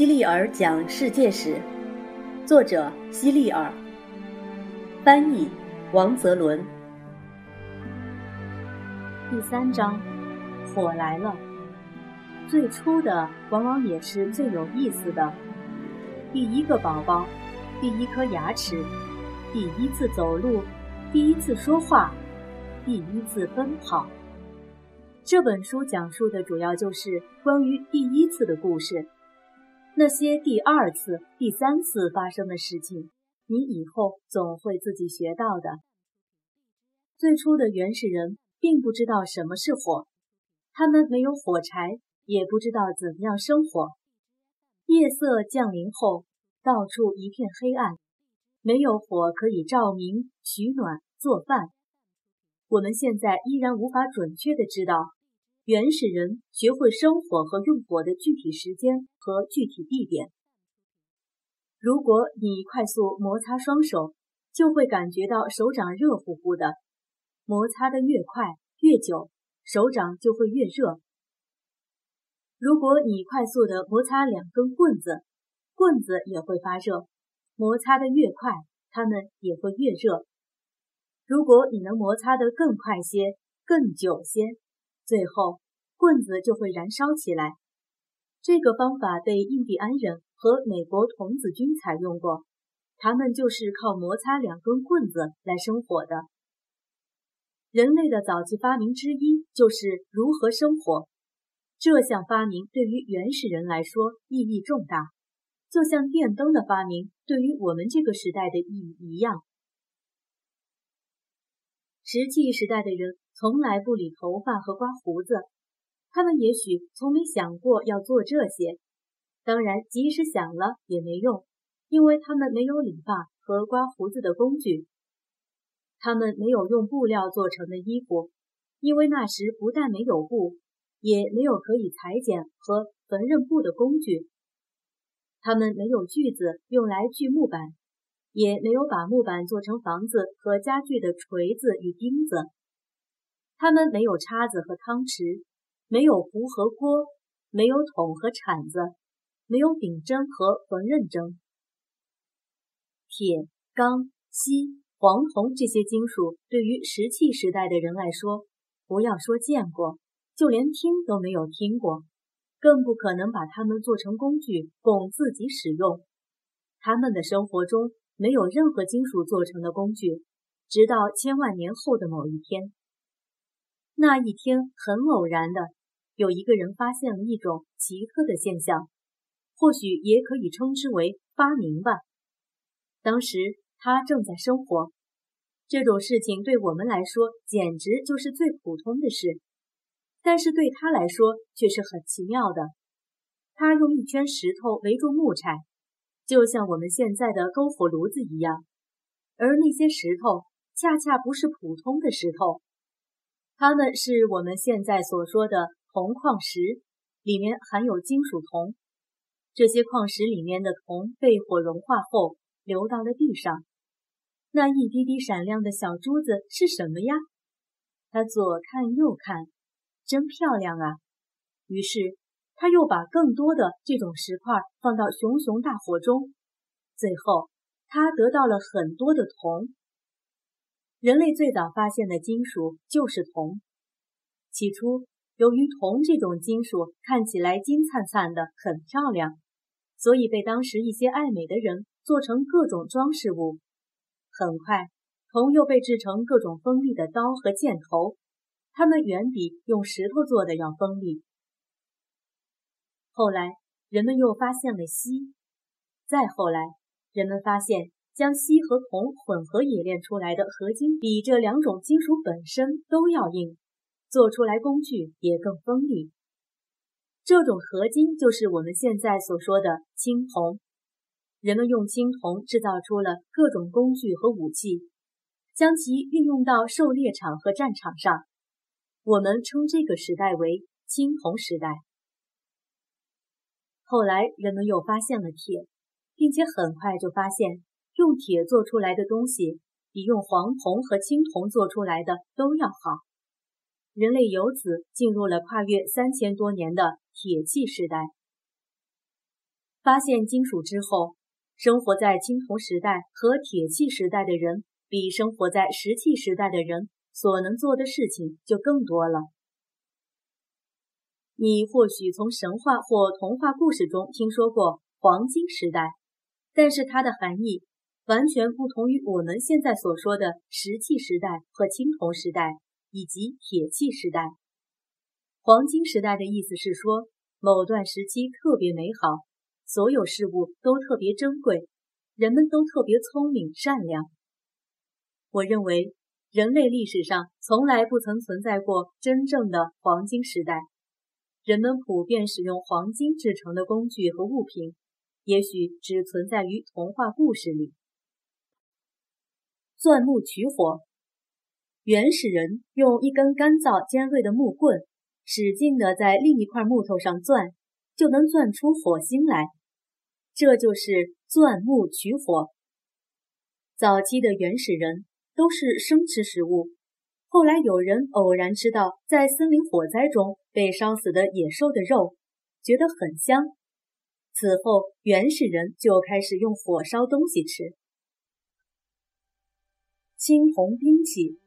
希利尔讲世界史，作者希利尔，翻译王泽伦。第三章，火来了。最初的往往也是最有意思的。第一个宝宝，第一颗牙齿，第一次走路，第一次说话，第一次奔跑。这本书讲述的主要就是关于第一次的故事。那些第二次、第三次发生的事情，你以后总会自己学到的。最初的原始人并不知道什么是火，他们没有火柴，也不知道怎样生火。夜色降临后，到处一片黑暗，没有火可以照明、取暖、做饭。我们现在依然无法准确的知道。原始人学会生火和用火的具体时间和具体地点。如果你快速摩擦双手，就会感觉到手掌热乎乎的。摩擦的越快越久，手掌就会越热。如果你快速的摩擦两根棍子，棍子也会发热。摩擦的越快，它们也会越热。如果你能摩擦得更快些、更久些。最后，棍子就会燃烧起来。这个方法被印第安人和美国童子军采用过，他们就是靠摩擦两根棍子来生火的。人类的早期发明之一就是如何生火。这项发明对于原始人来说意义重大，就像电灯的发明对于我们这个时代的意义一样。石器时代的人。从来不理头发和刮胡子，他们也许从没想过要做这些。当然，即使想了也没用，因为他们没有理发和刮胡子的工具。他们没有用布料做成的衣服，因为那时不但没有布，也没有可以裁剪和缝纫布的工具。他们没有锯子用来锯木板，也没有把木板做成房子和家具的锤子与钉子。他们没有叉子和汤匙，没有壶和锅，没有桶和铲子，没有顶针和缝纫针。铁、钢、锡、黄铜这些金属对于石器时代的人来说，不要说见过，就连听都没有听过，更不可能把它们做成工具供自己使用。他们的生活中没有任何金属做成的工具，直到千万年后的某一天。那一天，很偶然的，有一个人发现了一种奇特的现象，或许也可以称之为发明吧。当时他正在生活，这种事情对我们来说简直就是最普通的事，但是对他来说却是很奇妙的。他用一圈石头围住木柴，就像我们现在的篝火炉子一样，而那些石头恰恰不是普通的石头。它们是我们现在所说的铜矿石，里面含有金属铜。这些矿石里面的铜被火融化后流到了地上。那一滴滴闪亮的小珠子是什么呀？他左看右看，真漂亮啊！于是他又把更多的这种石块放到熊熊大火中，最后他得到了很多的铜。人类最早发现的金属就是铜。起初，由于铜这种金属看起来金灿灿的，很漂亮，所以被当时一些爱美的人做成各种装饰物。很快，铜又被制成各种锋利的刀和箭头，它们远比用石头做的要锋利。后来，人们又发现了锡，再后来，人们发现。将锡和铜混合冶炼出来的合金，比这两种金属本身都要硬，做出来工具也更锋利。这种合金就是我们现在所说的青铜。人们用青铜制造出了各种工具和武器，将其运用到狩猎场和战场上。我们称这个时代为青铜时代。后来，人们又发现了铁，并且很快就发现。用铁做出来的东西比用黄铜和青铜做出来的都要好。人类由此进入了跨越三千多年的铁器时代。发现金属之后，生活在青铜时代和铁器时代的人，比生活在石器时代的人所能做的事情就更多了。你或许从神话或童话故事中听说过黄金时代，但是它的含义完全不同于我们现在所说的石器时代和青铜时代以及铁器时代。黄金时代的意思是说，某段时期特别美好。所有事物都特别珍贵，人们都特别聪明善良。我认为人类历史上从来不曾存在过真正的黄金时代。人们普遍使用黄金制成的工具和物品，也许只存在于童话故事里。钻木取火，原始人用一根干燥尖锐的木棍，使劲地在另一块木头上钻，就能钻出火星来。这就是钻木取火。早期的原始人都是生吃食物，后来有人偶然吃到在森林火灾中被烧死的野兽的肉，觉得很香。此后，原始人就开始用火烧东西吃。青铜兵器，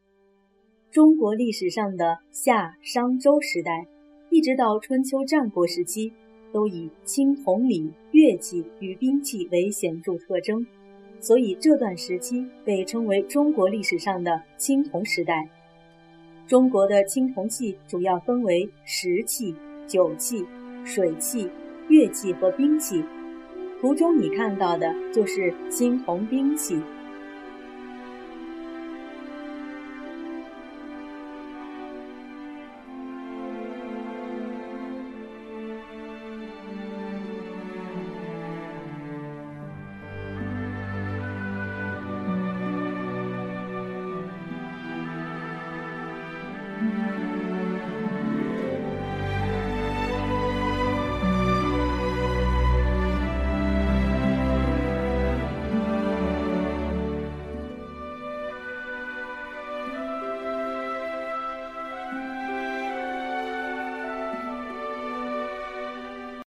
中国历史上的夏、商、周时代，一直到春秋战国时期。都以青铜礼、乐器与兵器为显著特征，所以这段时期被称为中国历史上的青铜时代。中国的青铜器主要分为石器、酒器、水器、乐器和兵器。图中你看到的就是青铜兵器。